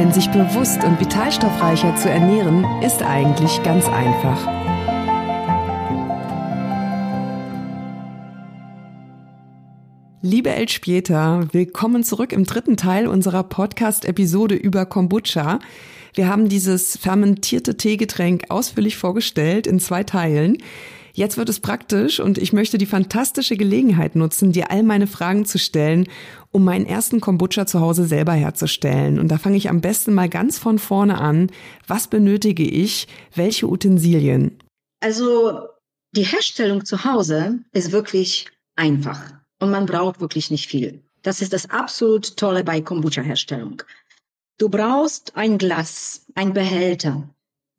Denn sich bewusst und vitalstoffreicher zu ernähren, ist eigentlich ganz einfach. Liebe Elspieta, willkommen zurück im dritten Teil unserer Podcast-Episode über Kombucha. Wir haben dieses fermentierte Teegetränk ausführlich vorgestellt in zwei Teilen. Jetzt wird es praktisch und ich möchte die fantastische Gelegenheit nutzen, dir all meine Fragen zu stellen, um meinen ersten Kombucha zu Hause selber herzustellen. Und da fange ich am besten mal ganz von vorne an. Was benötige ich? Welche Utensilien? Also die Herstellung zu Hause ist wirklich einfach und man braucht wirklich nicht viel. Das ist das absolut Tolle bei Kombucha-Herstellung. Du brauchst ein Glas, ein Behälter.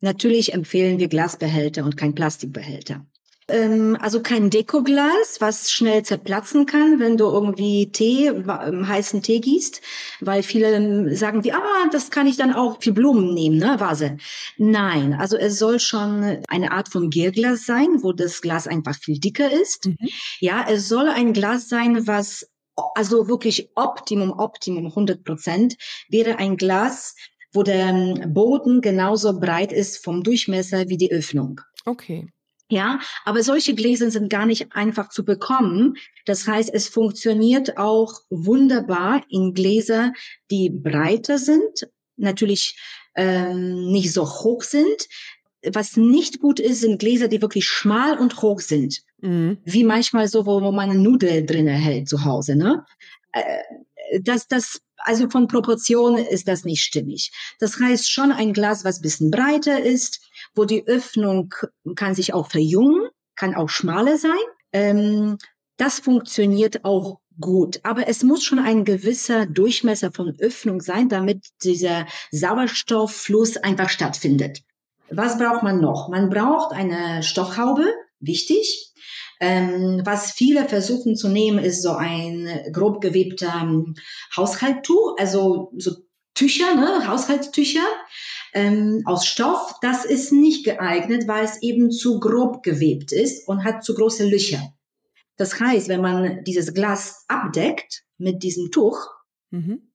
Natürlich empfehlen wir Glasbehälter und kein Plastikbehälter. Ähm, also kein Dekoglas, was schnell zerplatzen kann, wenn du irgendwie Tee, ähm, heißen Tee gießt, weil viele ähm, sagen wie, ah, das kann ich dann auch für Blumen nehmen, ne, Vase. Nein, also es soll schon eine Art von Gärglas sein, wo das Glas einfach viel dicker ist. Mhm. Ja, es soll ein Glas sein, was also wirklich Optimum, Optimum 100 Prozent wäre ein Glas, wo der ähm, Boden genauso breit ist vom Durchmesser wie die Öffnung. Okay. Ja, aber solche Gläser sind gar nicht einfach zu bekommen. Das heißt, es funktioniert auch wunderbar in Gläser, die breiter sind, natürlich ähm, nicht so hoch sind. Was nicht gut ist, sind Gläser, die wirklich schmal und hoch sind. Mhm. Wie manchmal so, wo, wo man eine Nudel drin hält zu Hause, ne? Äh, das, das, also von Proportionen ist das nicht stimmig. Das heißt schon ein Glas, was bisschen breiter ist, wo die Öffnung kann sich auch verjüngen, kann auch schmaler sein. Ähm, das funktioniert auch gut. Aber es muss schon ein gewisser Durchmesser von Öffnung sein, damit dieser Sauerstofffluss einfach stattfindet. Was braucht man noch? Man braucht eine Stoffhaube, wichtig. Ähm, was viele versuchen zu nehmen, ist so ein grob gewebter ähm, Haushalttuch, also so Tücher, ne, Haushaltstücher ähm, aus Stoff. Das ist nicht geeignet, weil es eben zu grob gewebt ist und hat zu große Löcher. Das heißt, wenn man dieses Glas abdeckt mit diesem Tuch, mhm.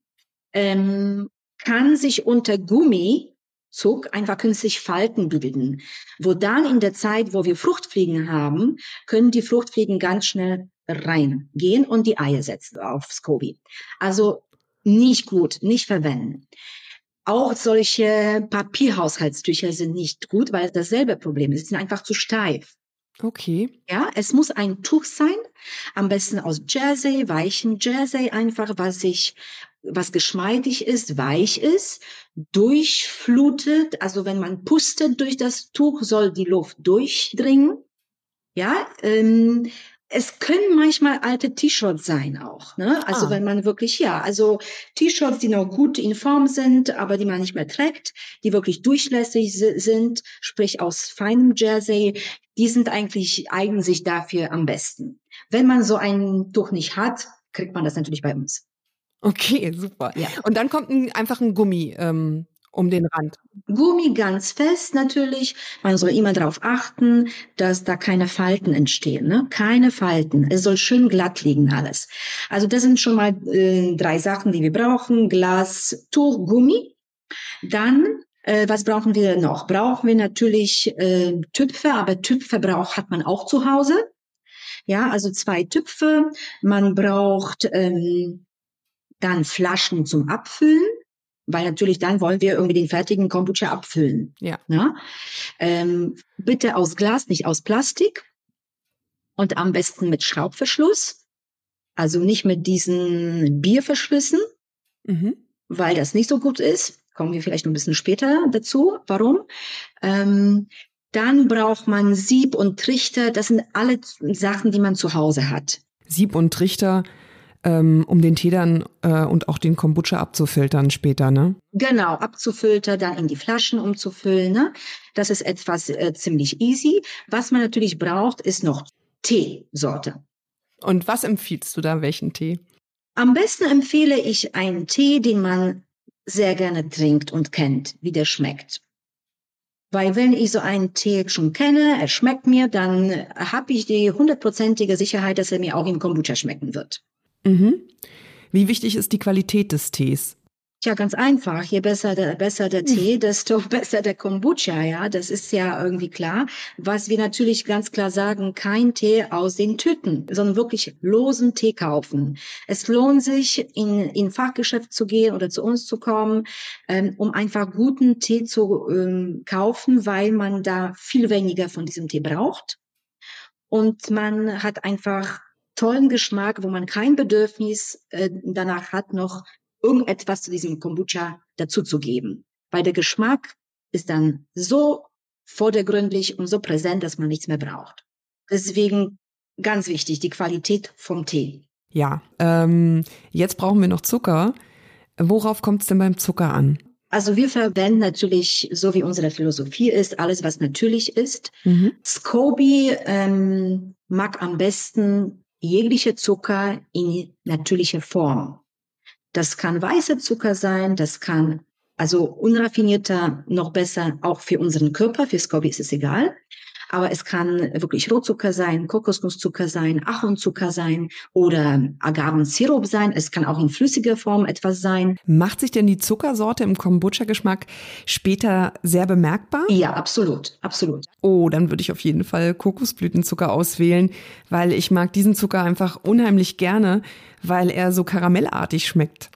ähm, kann sich unter Gummi Zug einfach künstlich Falten bilden, wo dann in der Zeit, wo wir Fruchtfliegen haben, können die Fruchtfliegen ganz schnell reingehen und die Eier setzen auf Scoby. Also nicht gut, nicht verwenden. Auch solche Papierhaushaltstücher sind nicht gut, weil dasselbe Problem ist. Sie sind einfach zu steif. Okay. Ja, es muss ein Tuch sein, am besten aus Jersey, weichen Jersey, einfach was sich, was geschmeidig ist, weich ist, durchflutet. Also wenn man pustet durch das Tuch, soll die Luft durchdringen. Ja, ähm, es können manchmal alte T-Shirts sein auch, ne? Also ah. wenn man wirklich, ja, also T-Shirts, die noch gut in Form sind, aber die man nicht mehr trägt, die wirklich durchlässig sind, sprich aus feinem Jersey, die sind eigentlich, eignen sich dafür am besten. Wenn man so ein Tuch nicht hat, kriegt man das natürlich bei uns. Okay, super. Ja. Und dann kommt ein, einfach ein Gummi ähm, um den Rand. Gummi ganz fest natürlich. Man soll immer darauf achten, dass da keine Falten entstehen. Ne? Keine Falten. Es soll schön glatt liegen alles. Also das sind schon mal äh, drei Sachen, die wir brauchen. Glas, Tuch, Gummi. Dann äh, was brauchen wir noch? Brauchen wir natürlich äh, Tüpfe, aber Tüpfe hat man auch zu Hause. Ja, also zwei Tüpfe. Man braucht ähm, dann Flaschen zum Abfüllen weil natürlich dann wollen wir irgendwie den fertigen Kombucha abfüllen. Ja. ja? Ähm, bitte aus Glas, nicht aus Plastik und am besten mit Schraubverschluss, also nicht mit diesen Bierverschlüssen, mhm. weil das nicht so gut ist. Kommen wir vielleicht noch ein bisschen später dazu. Warum? Ähm, dann braucht man Sieb und Trichter. Das sind alle Sachen, die man zu Hause hat. Sieb und Trichter ähm, um den Tee dann äh, und auch den Kombucha abzufiltern später, ne? Genau, abzufiltern, dann in die Flaschen umzufüllen. Ne? Das ist etwas äh, ziemlich easy. Was man natürlich braucht, ist noch Teesorte. Und was empfiehlst du da, welchen Tee? Am besten empfehle ich einen Tee, den man sehr gerne trinkt und kennt, wie der schmeckt. Weil wenn ich so einen Tee schon kenne, er schmeckt mir, dann habe ich die hundertprozentige Sicherheit, dass er mir auch im Kombucha schmecken wird. Mhm. Wie wichtig ist die Qualität des Tees? Tja, ganz einfach. Je besser der, besser der Tee, desto besser der Kombucha, ja. Das ist ja irgendwie klar. Was wir natürlich ganz klar sagen, kein Tee aus den Tüten, sondern wirklich losen Tee kaufen. Es lohnt sich, in, in Fachgeschäft zu gehen oder zu uns zu kommen, ähm, um einfach guten Tee zu ähm, kaufen, weil man da viel weniger von diesem Tee braucht. Und man hat einfach tollen Geschmack, wo man kein Bedürfnis äh, danach hat, noch irgendetwas zu diesem Kombucha dazuzugeben. Weil der Geschmack ist dann so vordergründig und so präsent, dass man nichts mehr braucht. Deswegen ganz wichtig, die Qualität vom Tee. Ja, ähm, jetzt brauchen wir noch Zucker. Worauf kommt es denn beim Zucker an? Also wir verwenden natürlich, so wie unsere Philosophie ist, alles, was natürlich ist. Mhm. Scoby ähm, mag am besten jegliche Zucker in natürlicher Form. Das kann weißer Zucker sein, das kann also unraffinierter noch besser auch für unseren Körper, für Scoby ist es egal. Aber es kann wirklich Rotzucker sein, Kokosnusszucker sein, Ahornzucker sein oder Agavensirup sein. Es kann auch in flüssiger Form etwas sein. Macht sich denn die Zuckersorte im Kombucha-Geschmack später sehr bemerkbar? Ja, absolut, absolut. Oh, dann würde ich auf jeden Fall Kokosblütenzucker auswählen, weil ich mag diesen Zucker einfach unheimlich gerne, weil er so karamellartig schmeckt.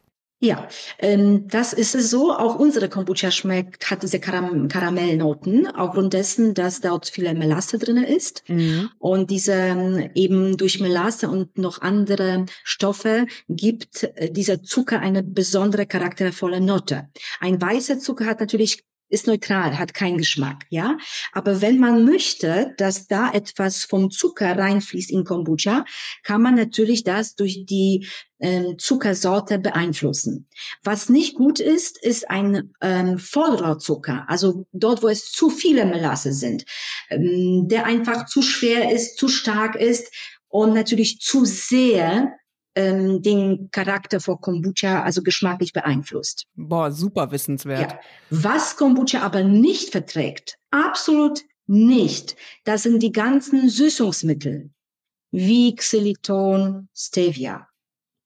Ja, ähm, das ist es so. Auch unsere Kombucha schmeckt, hat diese Karam Karamellnoten, aufgrund dessen, dass dort viele Melasse drinne ist. Mhm. Und diese ähm, eben durch Melasse und noch andere Stoffe gibt äh, dieser Zucker eine besondere charaktervolle Note. Ein weißer Zucker hat natürlich ist neutral, hat keinen Geschmack, ja. Aber wenn man möchte, dass da etwas vom Zucker reinfließt in Kombucha, kann man natürlich das durch die ähm, Zuckersorte beeinflussen. Was nicht gut ist, ist ein ähm, Vollrohrzucker, also dort, wo es zu viele Melasse sind, ähm, der einfach zu schwer ist, zu stark ist und natürlich zu sehr ähm, den Charakter von Kombucha also geschmacklich beeinflusst. Boah, super wissenswert. Ja. Was Kombucha aber nicht verträgt, absolut nicht, das sind die ganzen Süßungsmittel wie Xyliton, Stevia.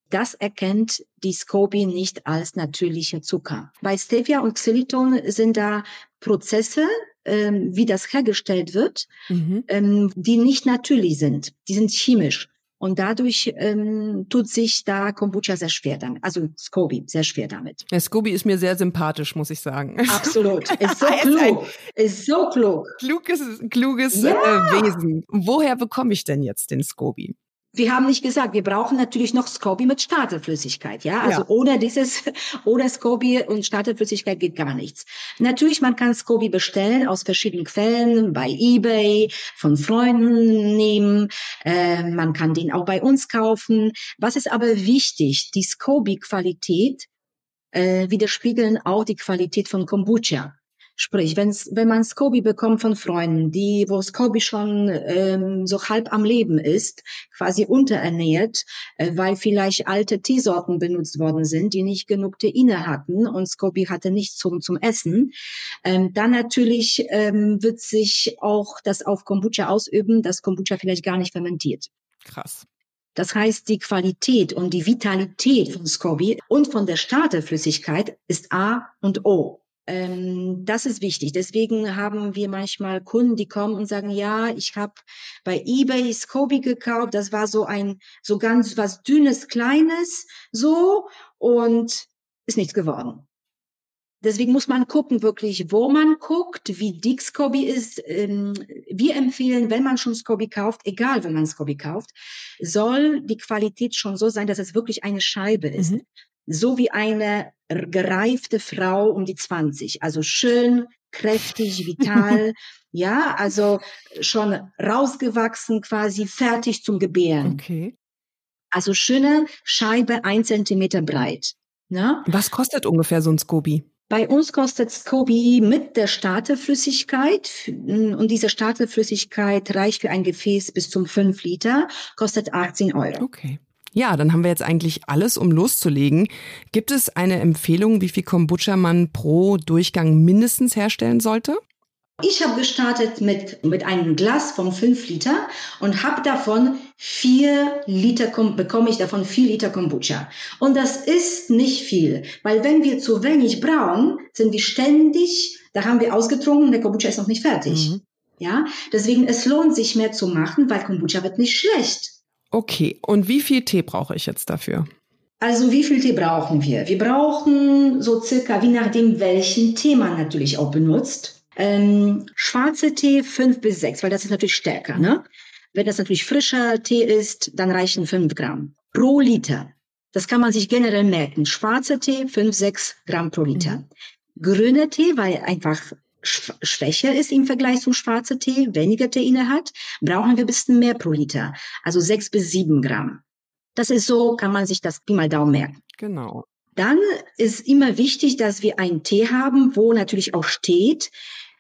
Das erkennt die Scoby nicht als natürlicher Zucker. Bei Stevia und Xyliton sind da Prozesse, ähm, wie das hergestellt wird, mhm. ähm, die nicht natürlich sind. Die sind chemisch. Und dadurch ähm, tut sich da Kombucha sehr schwer damit, also Scoby sehr schwer damit. Der Scoby ist mir sehr sympathisch, muss ich sagen. Absolut, ist so klug, ist so klug. Kluges, kluges ja. äh, Wesen. Woher bekomme ich denn jetzt den Scoby? Wir haben nicht gesagt, wir brauchen natürlich noch Scoby mit Starterflüssigkeit, ja. Also ja. ohne dieses, ohne Scoby und Starterflüssigkeit geht gar nichts. Natürlich, man kann Scoby bestellen aus verschiedenen Quellen, bei eBay, von Freunden nehmen. Äh, man kann den auch bei uns kaufen. Was ist aber wichtig? Die Scoby-Qualität äh, widerspiegeln auch die Qualität von Kombucha. Sprich, wenn's, wenn man Scoby bekommt von Freunden, die, wo Scoby schon ähm, so halb am Leben ist, quasi unterernährt, äh, weil vielleicht alte Teesorten benutzt worden sind, die nicht genug Teine hatten und Scoby hatte nichts zum, zum Essen, ähm, dann natürlich ähm, wird sich auch das auf Kombucha ausüben, dass Kombucha vielleicht gar nicht fermentiert. Krass. Das heißt, die Qualität und die Vitalität von Scoby und von der Starterflüssigkeit ist A und O. Ähm, das ist wichtig. Deswegen haben wir manchmal Kunden, die kommen und sagen, ja, ich habe bei eBay Scoby gekauft. Das war so ein, so ganz was dünnes, kleines, so und ist nichts geworden. Deswegen muss man gucken, wirklich, wo man guckt, wie dick Scoby ist. Ähm, wir empfehlen, wenn man schon Scoby kauft, egal wo man Scoby kauft, soll die Qualität schon so sein, dass es wirklich eine Scheibe ist. Mhm so wie eine gereifte Frau um die 20. Also schön, kräftig, vital. ja, also schon rausgewachsen, quasi fertig zum Gebären. Okay. Also schöne Scheibe, ein Zentimeter breit. Ne? Was kostet ungefähr so ein Scoby? Bei uns kostet Scoby mit der Starterflüssigkeit und diese Starterflüssigkeit reicht für ein Gefäß bis zum 5 Liter, kostet 18 Euro. Okay. Ja, dann haben wir jetzt eigentlich alles, um loszulegen. Gibt es eine Empfehlung, wie viel Kombucha man pro Durchgang mindestens herstellen sollte? Ich habe gestartet mit, mit einem Glas von 5 Liter und habe davon 4 Liter, bekomme ich davon 4 Liter Kombucha. Und das ist nicht viel, weil wenn wir zu wenig brauen, sind wir ständig, da haben wir ausgetrunken, der Kombucha ist noch nicht fertig. Mhm. Ja, deswegen es lohnt sich mehr zu machen, weil Kombucha wird nicht schlecht. Okay, und wie viel Tee brauche ich jetzt dafür? Also wie viel Tee brauchen wir? Wir brauchen so circa, wie nachdem welchen Tee man natürlich auch benutzt. Ähm, schwarze Tee fünf bis sechs, weil das ist natürlich stärker. Ne? Wenn das natürlich frischer Tee ist, dann reichen fünf Gramm pro Liter. Das kann man sich generell merken. Schwarzer Tee fünf sechs Gramm pro Liter. Mhm. Grüner Tee, weil einfach schwächer ist im Vergleich zum schwarzen Tee, weniger Teine hat, brauchen wir ein bisschen mehr pro Liter. Also sechs bis sieben Gramm. Das ist so, kann man sich das Pi mal Daumen merken. Genau. Dann ist immer wichtig, dass wir einen Tee haben, wo natürlich auch steht,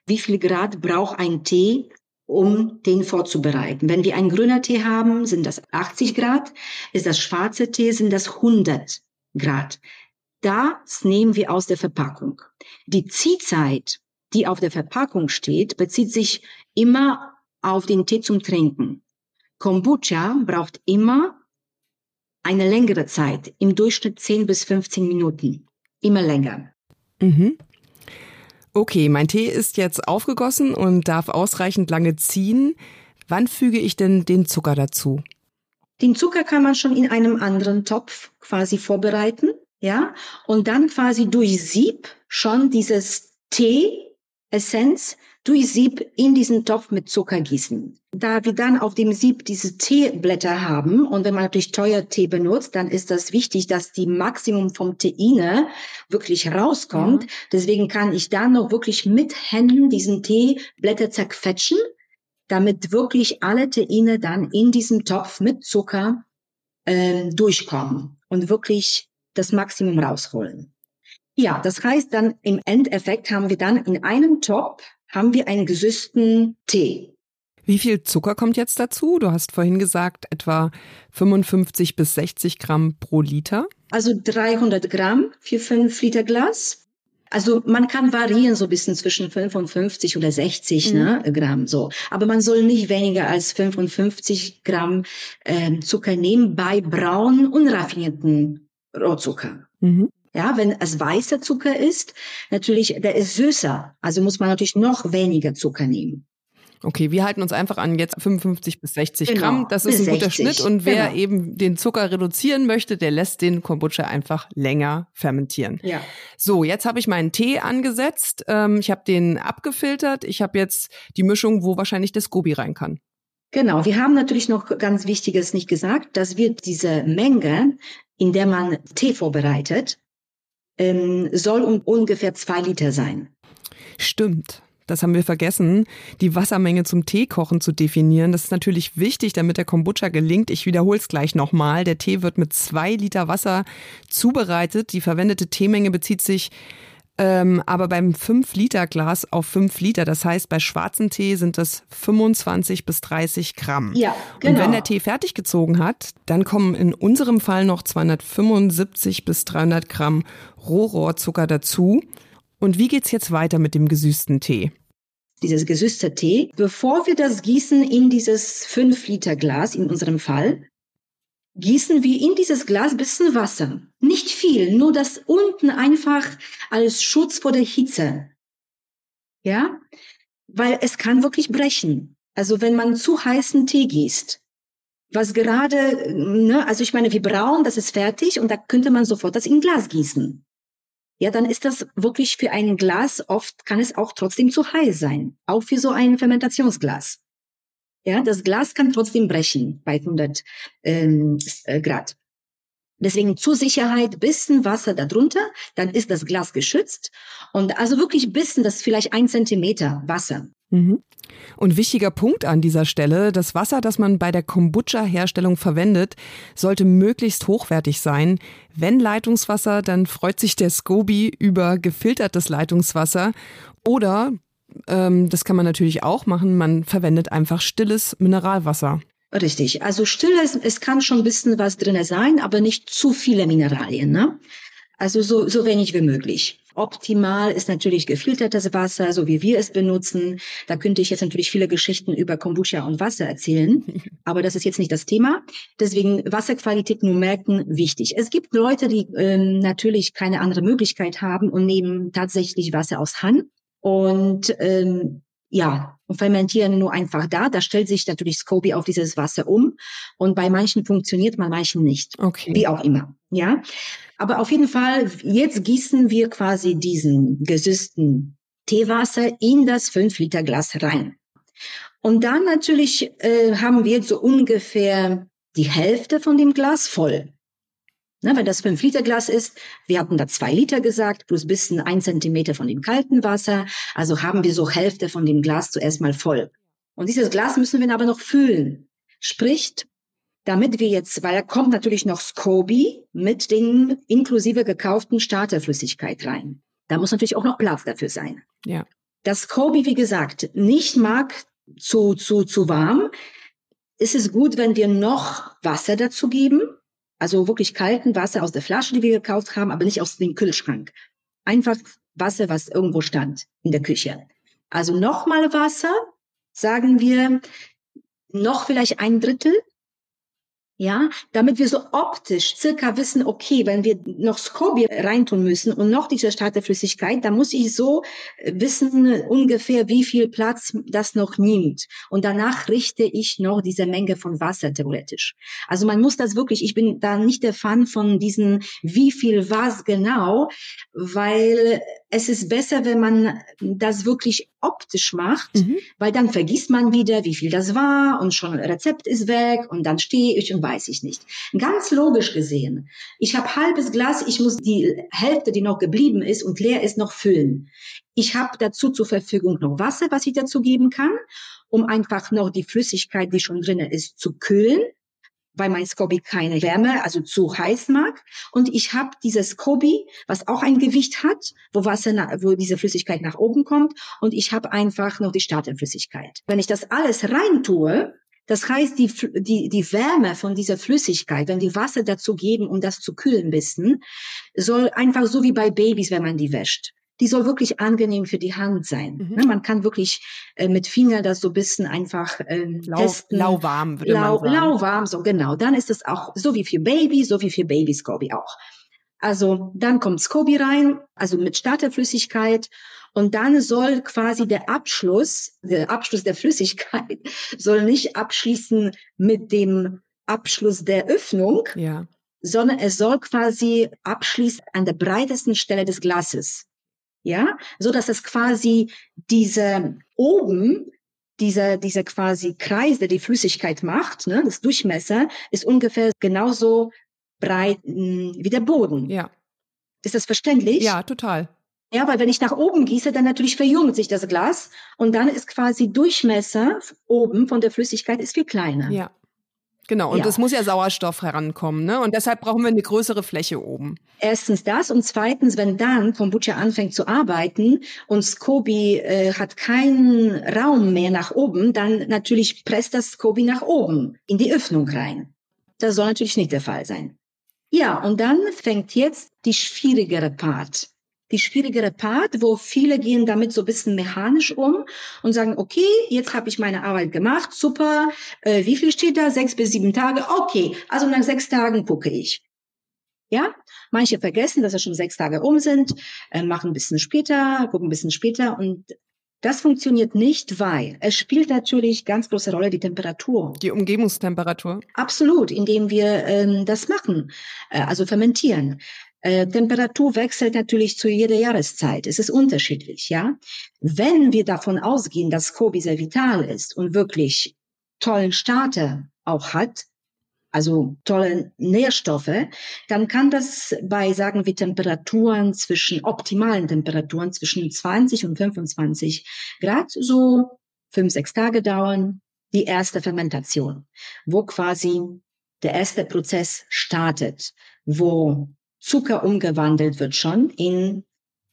wie viel Grad braucht ein Tee, um den vorzubereiten. Wenn wir einen grüner Tee haben, sind das 80 Grad. Ist das schwarze Tee, sind das 100 Grad. Das nehmen wir aus der Verpackung. Die Ziehzeit die auf der Verpackung steht, bezieht sich immer auf den Tee zum Trinken. Kombucha braucht immer eine längere Zeit, im Durchschnitt 10 bis 15 Minuten. Immer länger. Mhm. Okay, mein Tee ist jetzt aufgegossen und darf ausreichend lange ziehen. Wann füge ich denn den Zucker dazu? Den Zucker kann man schon in einem anderen Topf quasi vorbereiten, ja, und dann quasi durch Sieb schon dieses Tee Essenz durch Sieb in diesen Topf mit Zucker gießen. Da wir dann auf dem Sieb diese Teeblätter haben und wenn man natürlich teuer Tee benutzt, dann ist das wichtig, dass die Maximum vom Teine wirklich rauskommt. Mhm. Deswegen kann ich dann noch wirklich mit Händen diesen Teeblätter zerquetschen, damit wirklich alle Teine dann in diesem Topf mit Zucker äh, durchkommen und wirklich das Maximum rausholen. Ja, das heißt dann im Endeffekt haben wir dann in einem Topf haben wir einen gesüßten Tee. Wie viel Zucker kommt jetzt dazu? Du hast vorhin gesagt, etwa 55 bis 60 Gramm pro Liter. Also 300 Gramm für 5 Liter Glas. Also man kann variieren so ein bisschen zwischen 55 oder 60 mhm. ne, Gramm so. Aber man soll nicht weniger als 55 Gramm äh, Zucker nehmen bei braunen, unraffinierten Rohzucker. Mhm. Ja, wenn es weißer Zucker ist, natürlich, der ist süßer. Also muss man natürlich noch weniger Zucker nehmen. Okay, wir halten uns einfach an jetzt 55 bis 60 genau, Gramm. Das ist ein guter 60. Schnitt. Und wer genau. eben den Zucker reduzieren möchte, der lässt den Kombucha einfach länger fermentieren. Ja. So, jetzt habe ich meinen Tee angesetzt. Ähm, ich habe den abgefiltert. Ich habe jetzt die Mischung, wo wahrscheinlich der Scoby rein kann. Genau, wir haben natürlich noch ganz Wichtiges nicht gesagt, dass wir diese Menge, in der man Tee vorbereitet, ähm, soll um ungefähr zwei Liter sein. Stimmt. Das haben wir vergessen, die Wassermenge zum Teekochen zu definieren. Das ist natürlich wichtig, damit der Kombucha gelingt. Ich wiederhole es gleich nochmal. Der Tee wird mit zwei Liter Wasser zubereitet. Die verwendete Teemenge bezieht sich ähm, aber beim 5-Liter-Glas auf 5 Liter. Das heißt, bei schwarzen Tee sind das 25 bis 30 Gramm. Ja, genau. Und wenn der Tee fertig gezogen hat, dann kommen in unserem Fall noch 275 bis 300 Gramm Rohrohrzucker dazu. Und wie geht's jetzt weiter mit dem gesüßten Tee? Dieses gesüßte Tee, bevor wir das gießen in dieses 5 Liter Glas, in unserem Fall, gießen wir in dieses Glas bisschen Wasser. Nicht viel, nur das unten einfach als Schutz vor der Hitze. Ja? Weil es kann wirklich brechen. Also wenn man zu heißen Tee gießt, was gerade, ne, also ich meine, wir brauen, das ist fertig und da könnte man sofort das in Glas gießen. Ja, dann ist das wirklich für ein Glas, oft kann es auch trotzdem zu heiß sein. Auch für so ein Fermentationsglas. Ja, das Glas kann trotzdem brechen bei 100 ähm, äh, Grad. Deswegen zur Sicherheit bisschen Wasser darunter, dann ist das Glas geschützt. Und also wirklich bisschen, das ist vielleicht ein Zentimeter Wasser. Mhm. Und wichtiger Punkt an dieser Stelle, das Wasser, das man bei der Kombucha-Herstellung verwendet, sollte möglichst hochwertig sein. Wenn Leitungswasser, dann freut sich der Scoby über gefiltertes Leitungswasser. Oder, ähm, das kann man natürlich auch machen, man verwendet einfach stilles Mineralwasser. Richtig. Also stille, es, es kann schon ein bisschen was drin sein, aber nicht zu viele Mineralien. Ne? Also so, so wenig wie möglich. Optimal ist natürlich gefiltertes Wasser, so wie wir es benutzen. Da könnte ich jetzt natürlich viele Geschichten über Kombucha und Wasser erzählen, aber das ist jetzt nicht das Thema. Deswegen Wasserqualität nur merken, wichtig. Es gibt Leute, die ähm, natürlich keine andere Möglichkeit haben und nehmen tatsächlich Wasser aus Hahn. Und ähm, ja, und fermentieren nur einfach da. Da stellt sich natürlich Scoby auf dieses Wasser um. Und bei manchen funktioniert, bei manchen nicht. Okay. Wie auch immer. Ja. Aber auf jeden Fall, jetzt gießen wir quasi diesen gesüßten Teewasser in das 5 Liter Glas rein. Und dann natürlich äh, haben wir so ungefähr die Hälfte von dem Glas voll. Na, wenn das 5 Liter Glas ist, wir hatten da 2 Liter gesagt, plus bisschen ein Zentimeter von dem kalten Wasser. Also haben wir so Hälfte von dem Glas zuerst mal voll. Und dieses Glas müssen wir aber noch füllen. Sprich, damit wir jetzt, weil da kommt natürlich noch Scoby mit den inklusive gekauften Starterflüssigkeit rein. Da muss natürlich auch noch Platz dafür sein. Ja. Das Scoby, wie gesagt, nicht mag zu, zu, zu warm, ist es gut, wenn wir noch Wasser dazu geben. Also wirklich kalten Wasser aus der Flasche, die wir gekauft haben, aber nicht aus dem Kühlschrank. Einfach Wasser, was irgendwo stand in der Küche. Also nochmal Wasser, sagen wir, noch vielleicht ein Drittel ja, damit wir so optisch circa wissen, okay, wenn wir noch Scoby reintun müssen und noch diese Starterflüssigkeit, dann muss ich so äh, wissen ungefähr, wie viel Platz das noch nimmt. Und danach richte ich noch diese Menge von Wasser theoretisch. Also man muss das wirklich, ich bin da nicht der Fan von diesen, wie viel was genau, weil es ist besser, wenn man das wirklich optisch macht, mhm. weil dann vergisst man wieder, wie viel das war und schon Rezept ist weg und dann stehe ich und weiß ich nicht. Ganz logisch gesehen. Ich habe halbes Glas, ich muss die Hälfte, die noch geblieben ist und leer ist, noch füllen. Ich habe dazu zur Verfügung noch Wasser, was ich dazu geben kann, um einfach noch die Flüssigkeit, die schon drinnen ist, zu kühlen weil mein Scoby keine Wärme, also zu heiß mag. Und ich habe dieses Scoby, was auch ein Gewicht hat, wo Wasser, wo diese Flüssigkeit nach oben kommt. Und ich habe einfach noch die Starterflüssigkeit. Wenn ich das alles rein tue, das heißt, die, die, die Wärme von dieser Flüssigkeit, wenn wir Wasser dazu geben, um das zu kühlen bisschen, soll einfach so wie bei Babys, wenn man die wäscht die soll wirklich angenehm für die Hand sein. Mhm. Ne, man kann wirklich äh, mit Finger das so ein bisschen einfach ähm, lau, testen. Lauwarm, würde lau, man sagen. Lauwarm, so genau. Dann ist es auch so wie für Baby, so wie für Baby Scoby auch. Also dann kommt Scoby rein, also mit Starterflüssigkeit und dann soll quasi der Abschluss, der Abschluss der Flüssigkeit soll nicht abschließen mit dem Abschluss der Öffnung, ja. sondern es soll quasi abschließen an der breitesten Stelle des Glases ja, so dass es quasi diese oben dieser, dieser quasi Kreis, der die Flüssigkeit macht, ne, das Durchmesser, ist ungefähr genauso breit mh, hm, wie der Boden. Ja. Ist das verständlich? Ja, total. Ja, weil wenn ich nach oben gieße, dann natürlich verjüngt sich das Glas und dann ist quasi Durchmesser oben von der Flüssigkeit ist viel kleiner. Ja. Genau, und es muss ja Sauerstoff herankommen, ne? Und deshalb brauchen wir eine größere Fläche oben. Erstens das und zweitens, wenn dann Kombucha anfängt zu arbeiten und Scoby äh, hat keinen Raum mehr nach oben, dann natürlich presst das Scoby nach oben in die Öffnung rein. Das soll natürlich nicht der Fall sein. Ja, und dann fängt jetzt die schwierigere Part die schwierigere Part, wo viele gehen damit so ein bisschen mechanisch um und sagen, okay, jetzt habe ich meine Arbeit gemacht, super, äh, wie viel steht da? Sechs bis sieben Tage, okay, also nach sechs Tagen gucke ich. Ja, manche vergessen, dass es schon sechs Tage um sind, äh, machen ein bisschen später, gucken ein bisschen später und das funktioniert nicht, weil es spielt natürlich ganz große Rolle die Temperatur. Die Umgebungstemperatur. Absolut, indem wir ähm, das machen, äh, also fermentieren. Äh, Temperatur wechselt natürlich zu jeder Jahreszeit. Es ist unterschiedlich, ja. Wenn wir davon ausgehen, dass Kobi sehr vital ist und wirklich tollen Starter auch hat, also tolle Nährstoffe, dann kann das bei, sagen wir, Temperaturen zwischen, optimalen Temperaturen zwischen 20 und 25 Grad so fünf, sechs Tage dauern, die erste Fermentation, wo quasi der erste Prozess startet, wo Zucker umgewandelt wird schon in,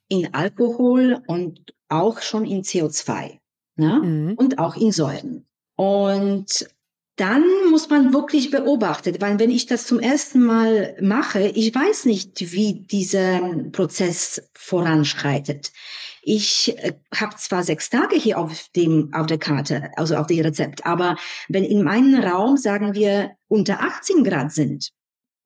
in Alkohol und auch schon in CO2 ne? Mhm. und auch in Säuren. Und dann muss man wirklich beobachten, weil wenn ich das zum ersten Mal mache, ich weiß nicht, wie dieser Prozess voranschreitet. Ich äh, habe zwar sechs Tage hier auf dem auf der Karte, also auf dem Rezept, aber wenn in meinem Raum sagen wir unter 18 Grad sind,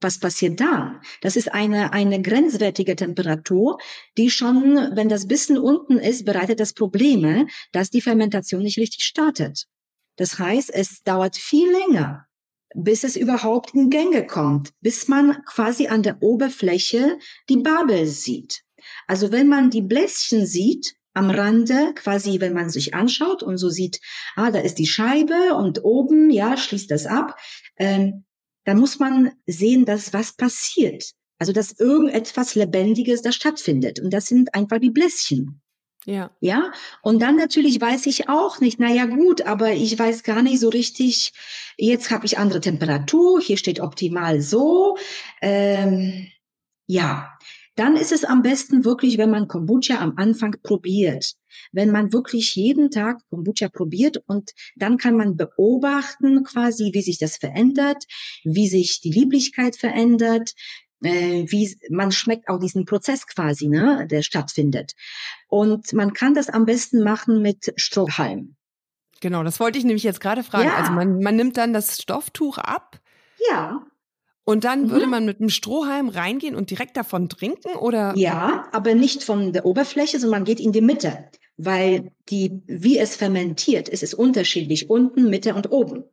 was passiert da? Das ist eine, eine grenzwertige Temperatur, die schon, wenn das bisschen unten ist, bereitet das Probleme, dass die Fermentation nicht richtig startet. Das heißt, es dauert viel länger, bis es überhaupt in Gänge kommt, bis man quasi an der Oberfläche die Babel sieht. Also wenn man die Bläschen sieht, am Rande, quasi, wenn man sich anschaut und so sieht, ah, da ist die Scheibe und oben, ja, schließt das ab, ähm, dann muss man sehen, dass was passiert. Also, dass irgendetwas Lebendiges da stattfindet. Und das sind einfach die Bläschen. Ja. Ja. Und dann natürlich weiß ich auch nicht, na ja, gut, aber ich weiß gar nicht so richtig, jetzt habe ich andere Temperatur, hier steht optimal so. Ähm, ja. Dann ist es am besten wirklich, wenn man Kombucha am Anfang probiert. Wenn man wirklich jeden Tag Kombucha probiert und dann kann man beobachten quasi, wie sich das verändert, wie sich die Lieblichkeit verändert, äh, wie man schmeckt auch diesen Prozess quasi, ne, der stattfindet. Und man kann das am besten machen mit Strohhalm. Genau, das wollte ich nämlich jetzt gerade fragen. Ja. Also man, man nimmt dann das Stofftuch ab. Ja. Und dann mhm. würde man mit einem Strohhalm reingehen und direkt davon trinken, oder? Ja, aber nicht von der Oberfläche, sondern man geht in die Mitte, weil die, wie es fermentiert, ist es unterschiedlich, unten, Mitte und oben.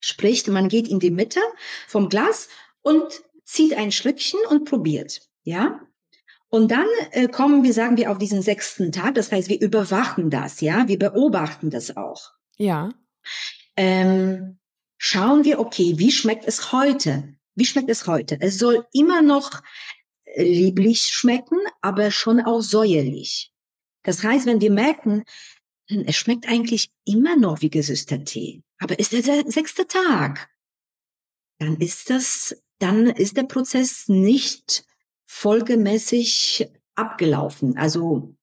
Sprich, man geht in die Mitte vom Glas und zieht ein Schlückchen und probiert. Ja? Und dann äh, kommen wir, sagen wir, auf diesen sechsten Tag. Das heißt, wir überwachen das, ja, wir beobachten das auch. Ja. Ähm, schauen wir, okay, wie schmeckt es heute? Wie schmeckt es heute? Es soll immer noch lieblich schmecken, aber schon auch säuerlich. Das heißt, wenn wir merken, hm, es schmeckt eigentlich immer noch wie gesüßter Tee, aber ist der sechste Tag, dann ist das dann ist der Prozess nicht folgemäßig abgelaufen. Also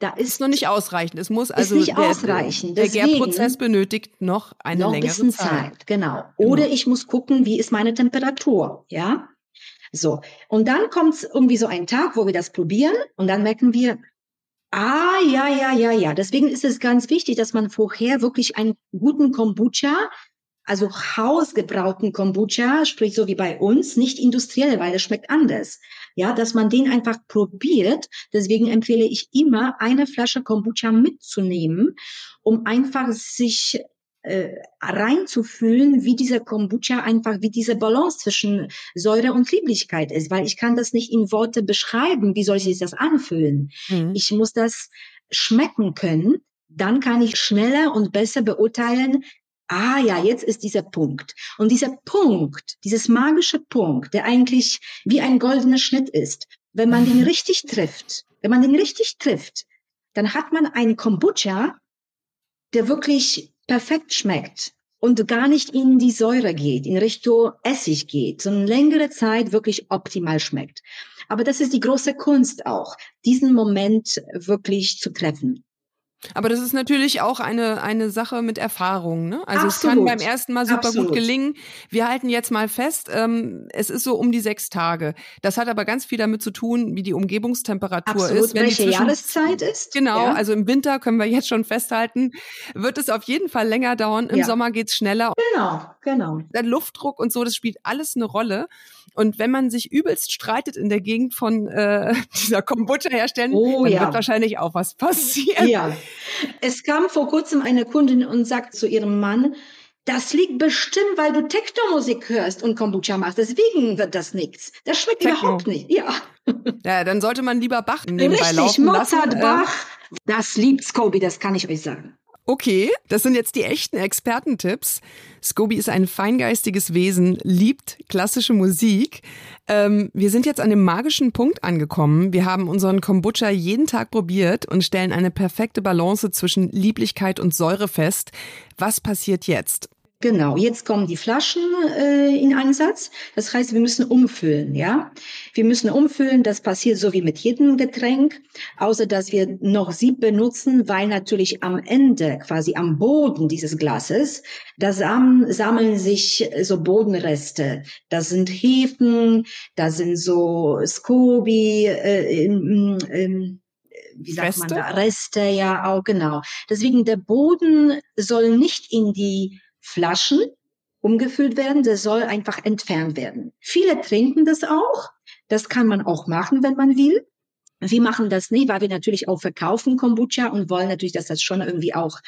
da ist, ist noch nicht ausreichend. Es muss also ist nicht der, ausreichen. Der Deswegen, Gärprozess benötigt noch eine noch längere bisschen Zeit. Zeit. Genau. Oder genau. ich muss gucken, wie ist meine Temperatur, ja? So. Und dann kommt irgendwie so ein Tag, wo wir das probieren und dann merken wir, ah, ja, ja, ja, ja. Deswegen ist es ganz wichtig, dass man vorher wirklich einen guten Kombucha also hausgebrauten Kombucha, sprich so wie bei uns, nicht industriell, weil es schmeckt anders. Ja, dass man den einfach probiert. Deswegen empfehle ich immer, eine Flasche Kombucha mitzunehmen, um einfach sich äh, reinzufühlen, wie dieser Kombucha einfach, wie diese Balance zwischen Säure und Lieblichkeit ist, weil ich kann das nicht in Worte beschreiben, wie soll sich das anfühlen. Mhm. Ich muss das schmecken können, dann kann ich schneller und besser beurteilen, ah ja, jetzt ist dieser Punkt. Und dieser Punkt, dieses magische Punkt, der eigentlich wie ein goldener Schnitt ist, wenn man den mhm. richtig trifft, wenn man den richtig trifft, dann hat man einen Kombucha, der wirklich perfekt schmeckt und gar nicht in die Säure geht, in Richtung Essig geht, sondern längere Zeit wirklich optimal schmeckt. Aber das ist die große Kunst auch, diesen Moment wirklich zu treffen. Aber das ist natürlich auch eine, eine Sache mit Erfahrung. Ne? Also Absolut. es kann beim ersten Mal super Absolut. gut gelingen. Wir halten jetzt mal fest, ähm, es ist so um die sechs Tage. Das hat aber ganz viel damit zu tun, wie die Umgebungstemperatur Absolut. ist. Wenn Welche zwischen, Jahreszeit ist. Genau, ja. also im Winter können wir jetzt schon festhalten, wird es auf jeden Fall länger dauern. Im ja. Sommer geht's schneller. Genau, genau. Der Luftdruck und so, das spielt alles eine Rolle. Und wenn man sich übelst streitet in der Gegend von äh, dieser Kombucha herstellen, oh, dann ja. wird wahrscheinlich auch was passieren. Ja. Es kam vor kurzem eine Kundin und sagt zu ihrem Mann, das liegt bestimmt, weil du Techno-Musik hörst und Kombucha machst. Deswegen wird das nichts. Das schmeckt Techno. überhaupt nicht. Ja. Ja, dann sollte man lieber Bach nebenbei Richtig, laufen Mozart, lassen. Bach. Das liebt Scobie, das kann ich euch sagen. Okay, das sind jetzt die echten Expertentipps. Scobie ist ein feingeistiges Wesen, liebt klassische Musik. Ähm, wir sind jetzt an dem magischen Punkt angekommen. Wir haben unseren Kombucha jeden Tag probiert und stellen eine perfekte Balance zwischen Lieblichkeit und Säure fest. Was passiert jetzt? Genau, jetzt kommen die Flaschen äh, in Einsatz. Das heißt, wir müssen umfüllen, ja. Wir müssen umfüllen. Das passiert so wie mit jedem Getränk, außer dass wir noch Sieb benutzen, weil natürlich am Ende, quasi am Boden dieses Glases, da sam sammeln sich so Bodenreste. Das sind Hefen, da sind so Scoby, äh, äh, wie sagt Reste? man da, Reste, ja auch genau. Deswegen der Boden soll nicht in die Flaschen umgefüllt werden, das soll einfach entfernt werden. Viele trinken das auch. Das kann man auch machen, wenn man will. Wir machen das nicht, weil wir natürlich auch verkaufen Kombucha und wollen natürlich, dass das schon irgendwie auch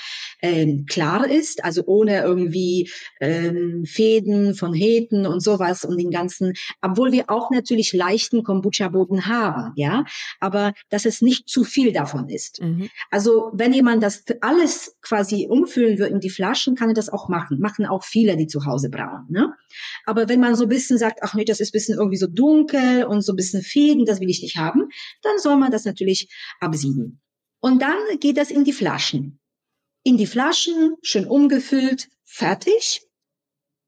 ähm, klar ist, also ohne irgendwie ähm, Fäden von Heten und sowas und den ganzen, obwohl wir auch natürlich leichten Kombucha-Boden haben, ja, aber dass es nicht zu viel davon ist. Mhm. Also wenn jemand das alles quasi umfüllen will in die Flaschen, kann er das auch machen. Machen auch viele, die zu Hause brauen. Ne? Aber wenn man so ein bisschen sagt, ach nee, das ist ein bisschen irgendwie so dunkel und so ein bisschen Fäden, das will ich nicht haben, dann soll man das natürlich absieden. Und dann geht das in die Flaschen. In die Flaschen, schön umgefüllt, fertig.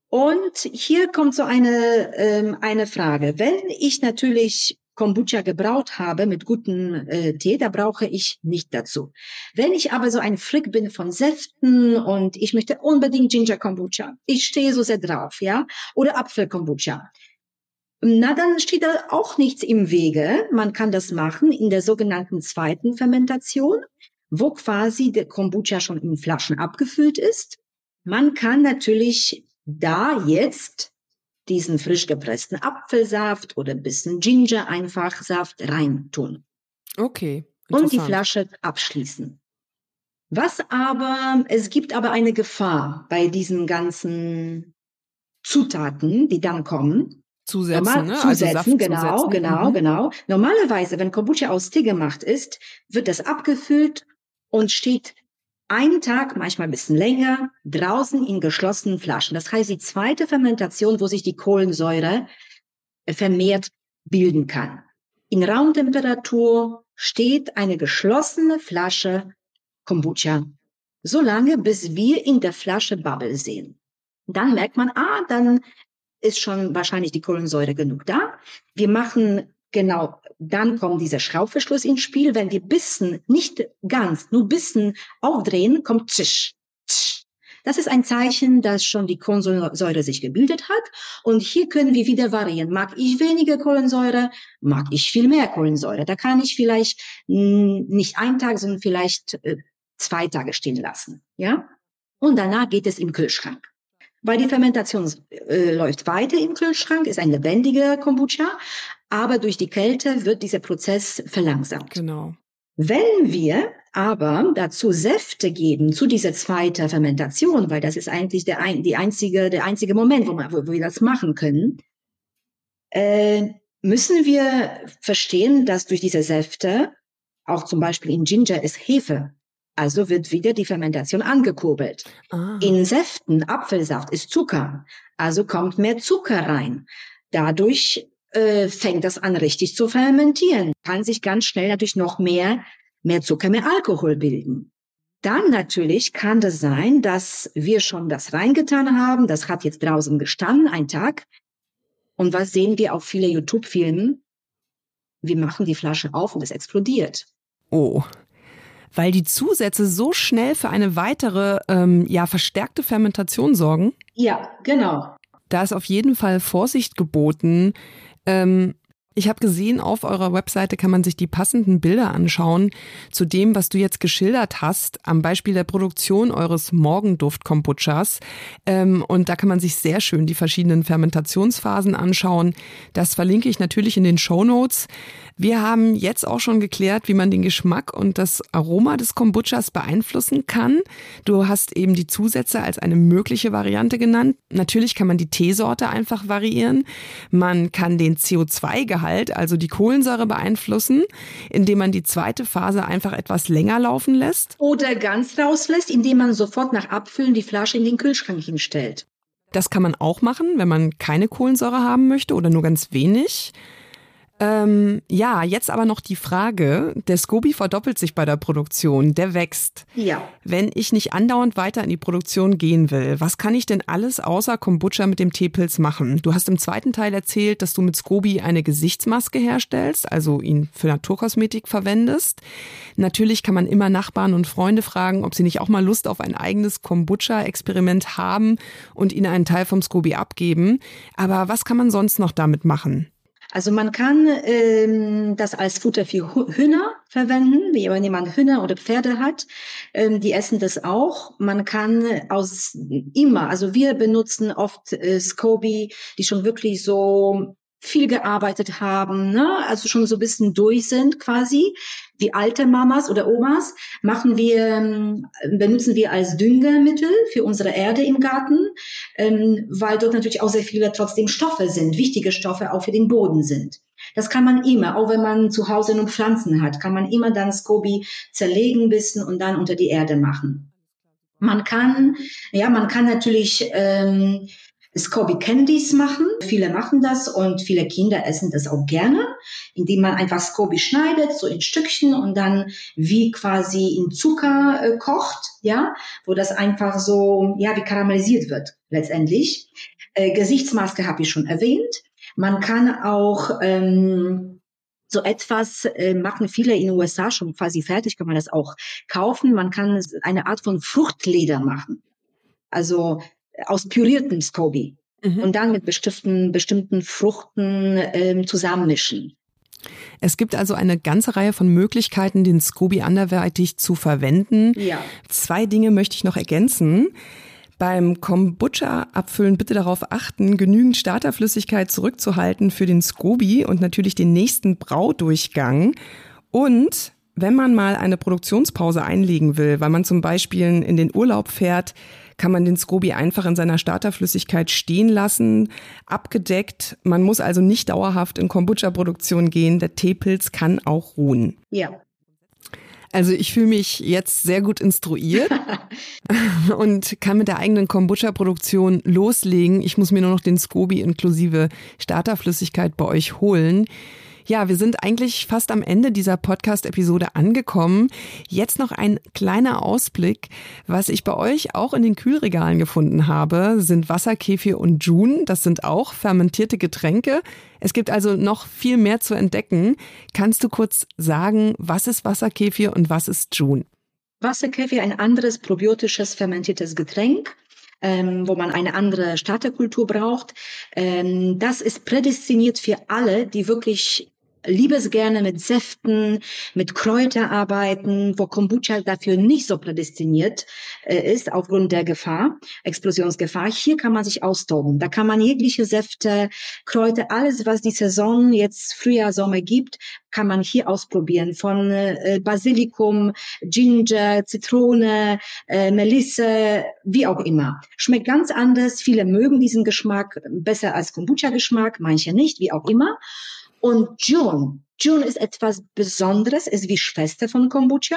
Und hier kommt so eine, ähm, eine Frage. Wenn ich natürlich Kombucha gebraut habe mit gutem äh, Tee, da brauche ich nicht dazu. Wenn ich aber so ein Frick bin von Säften und ich möchte unbedingt Ginger Kombucha, ich stehe so sehr drauf, ja, oder Apfel Kombucha, na, dann steht da auch nichts im Wege. Man kann das machen in der sogenannten zweiten Fermentation, wo quasi der Kombucha schon in Flaschen abgefüllt ist. Man kann natürlich da jetzt diesen frisch gepressten Apfelsaft oder ein bisschen Ginger einfach Saft reintun. Okay. Und die Flasche abschließen. Was aber, es gibt aber eine Gefahr bei diesen ganzen Zutaten, die dann kommen. Zusätzen, Normal, ne? Zusätzen, also genau, zusetzen. genau, mhm. genau. Normalerweise, wenn Kombucha aus Tee gemacht ist, wird das abgefüllt und steht einen Tag, manchmal ein bisschen länger, draußen in geschlossenen Flaschen. Das heißt, die zweite Fermentation, wo sich die Kohlensäure vermehrt bilden kann. In Raumtemperatur steht eine geschlossene Flasche Kombucha. So lange, bis wir in der Flasche Bubble sehen. Dann merkt man, ah, dann ist schon wahrscheinlich die Kohlensäure genug da. Wir machen genau, dann kommt dieser Schraubverschluss ins Spiel. Wenn wir bissen, nicht ganz, nur bissen aufdrehen, kommt zisch, zisch. Das ist ein Zeichen, dass schon die Kohlensäure sich gebildet hat. Und hier können wir wieder variieren. Mag ich weniger Kohlensäure? Mag ich viel mehr Kohlensäure? Da kann ich vielleicht nicht einen Tag, sondern vielleicht äh, zwei Tage stehen lassen. Ja? Und danach geht es im Kühlschrank weil die Fermentation äh, läuft weiter im Kühlschrank, ist ein lebendiger Kombucha, aber durch die Kälte wird dieser Prozess verlangsamt. Genau. Wenn wir aber dazu Säfte geben zu dieser zweiten Fermentation, weil das ist eigentlich der, ein, die einzige, der einzige Moment, wo, man, wo wir das machen können, äh, müssen wir verstehen, dass durch diese Säfte, auch zum Beispiel in Ginger ist Hefe also wird wieder die Fermentation angekurbelt. Ah. In Säften, Apfelsaft ist Zucker, also kommt mehr Zucker rein. Dadurch äh, fängt das an richtig zu fermentieren. Kann sich ganz schnell natürlich noch mehr, mehr Zucker, mehr Alkohol bilden. Dann natürlich kann das sein, dass wir schon das reingetan haben. Das hat jetzt draußen gestanden, ein Tag. Und was sehen wir auf viele YouTube-Filmen? Wir machen die Flasche auf und es explodiert. Oh weil die Zusätze so schnell für eine weitere, ähm, ja, verstärkte Fermentation sorgen? Ja, genau. Da ist auf jeden Fall Vorsicht geboten. Ähm, ich habe gesehen, auf eurer Webseite kann man sich die passenden Bilder anschauen zu dem, was du jetzt geschildert hast, am Beispiel der Produktion eures Morgenduft-Kombuchas. Ähm, und da kann man sich sehr schön die verschiedenen Fermentationsphasen anschauen. Das verlinke ich natürlich in den Show Notes. Wir haben jetzt auch schon geklärt, wie man den Geschmack und das Aroma des Kombuchas beeinflussen kann. Du hast eben die Zusätze als eine mögliche Variante genannt. Natürlich kann man die Teesorte einfach variieren. Man kann den CO2-Gehalt Kohlensäuregehalt, also die Kohlensäure beeinflussen, indem man die zweite Phase einfach etwas länger laufen lässt? Oder ganz rauslässt, indem man sofort nach Abfüllen die Flasche in den Kühlschrank hinstellt. Das kann man auch machen, wenn man keine Kohlensäure haben möchte oder nur ganz wenig. Ähm, ja, jetzt aber noch die Frage, der Scoby verdoppelt sich bei der Produktion, der wächst. Ja. Wenn ich nicht andauernd weiter in die Produktion gehen will, was kann ich denn alles außer Kombucha mit dem Teepilz machen? Du hast im zweiten Teil erzählt, dass du mit Scoby eine Gesichtsmaske herstellst, also ihn für Naturkosmetik verwendest. Natürlich kann man immer Nachbarn und Freunde fragen, ob sie nicht auch mal Lust auf ein eigenes Kombucha-Experiment haben und ihnen einen Teil vom Scoby abgeben. Aber was kann man sonst noch damit machen? Also man kann ähm, das als Futter für Hühner verwenden, wie wenn jemand Hühner oder Pferde hat, ähm, die essen das auch. Man kann aus immer, also wir benutzen oft äh, Scoby, die schon wirklich so viel gearbeitet haben, ne? also schon so ein bisschen durch sind quasi. Die alte Mamas oder Omas machen wir, ähm, benutzen wir als Düngemittel für unsere Erde im Garten, ähm, weil dort natürlich auch sehr viele trotzdem Stoffe sind, wichtige Stoffe auch für den Boden sind. Das kann man immer, auch wenn man zu Hause nur Pflanzen hat, kann man immer dann Scoby zerlegen bisschen und dann unter die Erde machen. Man kann, ja, man kann natürlich ähm, Scoby Candies machen. Viele machen das und viele Kinder essen das auch gerne, indem man einfach Scoby schneidet, so in Stückchen und dann wie quasi in Zucker äh, kocht, ja, wo das einfach so, ja, wie karamellisiert wird letztendlich. Äh, Gesichtsmaske habe ich schon erwähnt. Man kann auch ähm, so etwas äh, machen viele in den USA schon quasi fertig, kann man das auch kaufen. Man kann eine Art von Fruchtleder machen. Also aus püriertem Scoby mhm. und dann mit bestimmten, bestimmten Fruchten ähm, zusammenmischen. Es gibt also eine ganze Reihe von Möglichkeiten, den Scoby anderweitig zu verwenden. Ja. Zwei Dinge möchte ich noch ergänzen. Beim Kombucha-Abfüllen bitte darauf achten, genügend Starterflüssigkeit zurückzuhalten für den Scoby und natürlich den nächsten Braudurchgang. Und wenn man mal eine Produktionspause einlegen will, weil man zum Beispiel in den Urlaub fährt, kann man den Scoby einfach in seiner Starterflüssigkeit stehen lassen, abgedeckt. Man muss also nicht dauerhaft in Kombucha-Produktion gehen. Der Teepilz kann auch ruhen. Ja. Also ich fühle mich jetzt sehr gut instruiert und kann mit der eigenen Kombucha-Produktion loslegen. Ich muss mir nur noch den Scoby inklusive Starterflüssigkeit bei euch holen. Ja, wir sind eigentlich fast am Ende dieser Podcast-Episode angekommen. Jetzt noch ein kleiner Ausblick. Was ich bei euch auch in den Kühlregalen gefunden habe, sind Wasserkefir und June. Das sind auch fermentierte Getränke. Es gibt also noch viel mehr zu entdecken. Kannst du kurz sagen, was ist Wasserkefir und was ist June? Wasserkefir, ein anderes probiotisches fermentiertes Getränk ähm, wo man eine andere Starterkultur braucht. Ähm, das ist prädestiniert für alle, die wirklich liebe es gerne mit Säften, mit Kräuter arbeiten, wo Kombucha dafür nicht so prädestiniert äh, ist aufgrund der Gefahr, Explosionsgefahr. Hier kann man sich austoben. Da kann man jegliche Säfte, Kräuter, alles, was die Saison jetzt Frühjahr, Sommer gibt, kann man hier ausprobieren. Von äh, Basilikum, Ginger, Zitrone, äh, Melisse, wie auch immer. Schmeckt ganz anders. Viele mögen diesen Geschmack besser als Kombucha-Geschmack, manche nicht, wie auch immer. Und June, June ist etwas Besonderes, ist wie Schwester von Kombucha,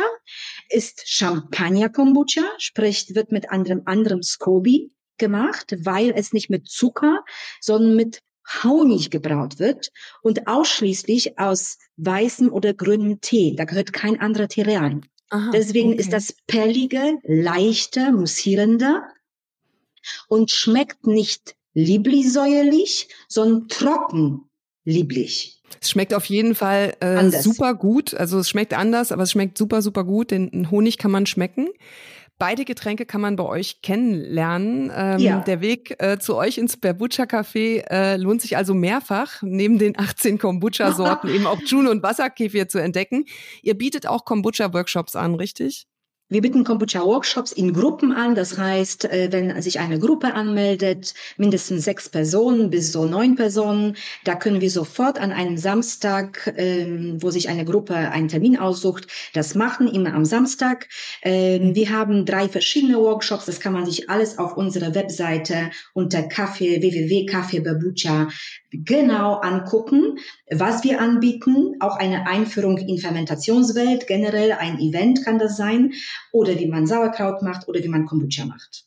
ist Champagner Kombucha, sprich wird mit anderem anderem Scoby gemacht, weil es nicht mit Zucker, sondern mit Honig gebraut wird und ausschließlich aus weißem oder grünem Tee. Da gehört kein anderer Tee rein. Aha, Deswegen okay. ist das perlige, leichter, mussierender und schmeckt nicht lieblich-säuerlich, sondern trocken lieblich. Es schmeckt auf jeden Fall äh, super gut. Also es schmeckt anders, aber es schmeckt super, super gut. Den Honig kann man schmecken. Beide Getränke kann man bei euch kennenlernen. Ähm, ja. Der Weg äh, zu euch ins Berbucha Café äh, lohnt sich also mehrfach, neben den 18 Kombucha-Sorten eben auch June und Wasserkefir zu entdecken. Ihr bietet auch Kombucha-Workshops an, richtig? Wir bieten Kombucha-Workshops in Gruppen an. Das heißt, äh, wenn sich eine Gruppe anmeldet, mindestens sechs Personen bis so neun Personen, da können wir sofort an einem Samstag, ähm, wo sich eine Gruppe einen Termin aussucht, das machen, immer am Samstag. Ähm, wir haben drei verschiedene Workshops. Das kann man sich alles auf unserer Webseite unter Kaffee, www.kaffeebabucha genau angucken, was wir anbieten. Auch eine Einführung in Fermentationswelt, generell ein Event kann das sein oder wie man Sauerkraut macht oder wie man Kombucha macht.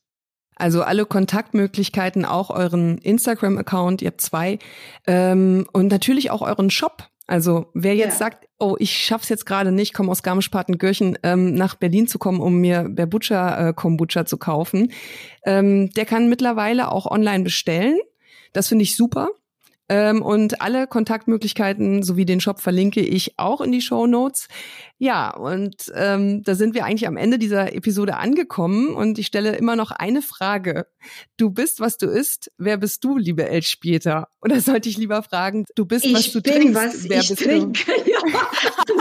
Also alle Kontaktmöglichkeiten, auch euren Instagram-Account, ihr habt zwei, ähm, und natürlich auch euren Shop. Also wer jetzt ja. sagt, oh, ich schaff's jetzt gerade nicht, komme aus Garmisch-Partenkirchen ähm, nach Berlin zu kommen, um mir Berbucha äh, Kombucha zu kaufen, ähm, der kann mittlerweile auch online bestellen. Das finde ich super. Ähm, und alle Kontaktmöglichkeiten sowie den Shop verlinke ich auch in die Show Notes. Ja, und ähm, da sind wir eigentlich am Ende dieser Episode angekommen und ich stelle immer noch eine Frage. Du bist, was du isst. Wer bist du, liebe Elspieter? Oder sollte ich lieber fragen, du bist, ich was du bin, trinkst? Was Wer ich bist trinke. du? Ja,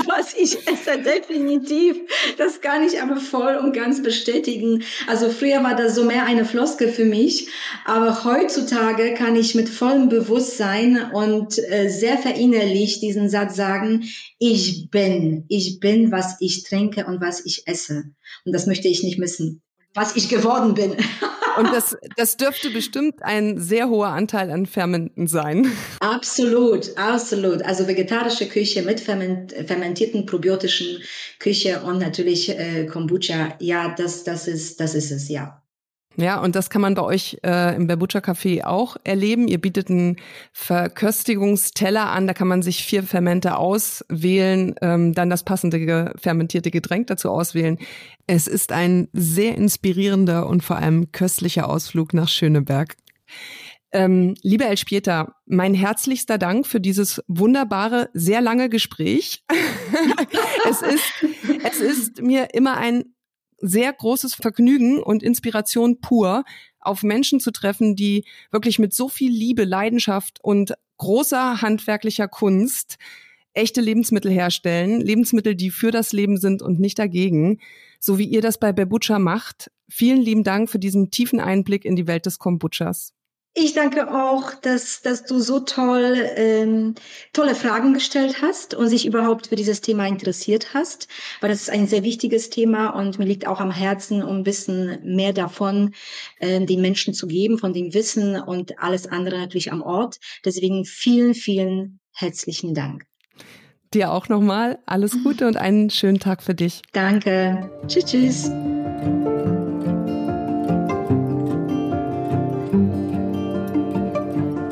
was ich esse, definitiv. Das kann ich aber voll und ganz bestätigen. Also früher war das so mehr eine Floskel für mich, aber heutzutage kann ich mit vollem Bewusstsein und äh, sehr verinnerlicht diesen Satz sagen, ich bin, ich bin, was ich trinke und was ich esse. Und das möchte ich nicht missen, was ich geworden bin. Und das, das dürfte bestimmt ein sehr hoher Anteil an Fermenten sein. Absolut, absolut. Also vegetarische Küche mit ferment, fermentierten probiotischen Küche und natürlich äh, Kombucha. Ja, das, das ist, das ist es, ja. Ja, und das kann man bei euch äh, im Berbucha Café auch erleben. Ihr bietet einen Verköstigungsteller an, da kann man sich vier Fermente auswählen, ähm, dann das passende fermentierte Getränk dazu auswählen. Es ist ein sehr inspirierender und vor allem köstlicher Ausflug nach Schöneberg. Ähm, liebe Elspieta, mein herzlichster Dank für dieses wunderbare, sehr lange Gespräch. es ist, es ist mir immer ein sehr großes Vergnügen und Inspiration pur, auf Menschen zu treffen, die wirklich mit so viel Liebe, Leidenschaft und großer handwerklicher Kunst echte Lebensmittel herstellen, Lebensmittel, die für das Leben sind und nicht dagegen, so wie ihr das bei Bebucha macht. Vielen lieben Dank für diesen tiefen Einblick in die Welt des Kombuchas. Ich danke auch, dass, dass du so toll, ähm, tolle Fragen gestellt hast und sich überhaupt für dieses Thema interessiert hast, weil das ist ein sehr wichtiges Thema und mir liegt auch am Herzen, um ein bisschen mehr davon äh, den Menschen zu geben, von dem Wissen und alles andere natürlich am Ort. Deswegen vielen, vielen herzlichen Dank. Dir auch nochmal alles Gute und einen schönen Tag für dich. Danke. Tschüss, tschüss.